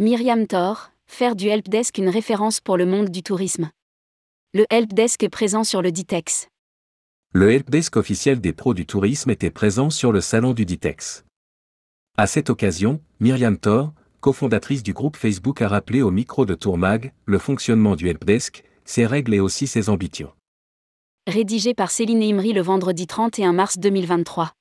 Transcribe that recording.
Myriam Thor, faire du helpdesk une référence pour le monde du tourisme. Le helpdesk est présent sur le Ditex. Le helpdesk officiel des pros du tourisme était présent sur le salon du Ditex. À cette occasion, Myriam Thor, cofondatrice du groupe Facebook, a rappelé au micro de Tourmag le fonctionnement du helpdesk, ses règles et aussi ses ambitions. Rédigé par Céline Imri le vendredi 31 mars 2023.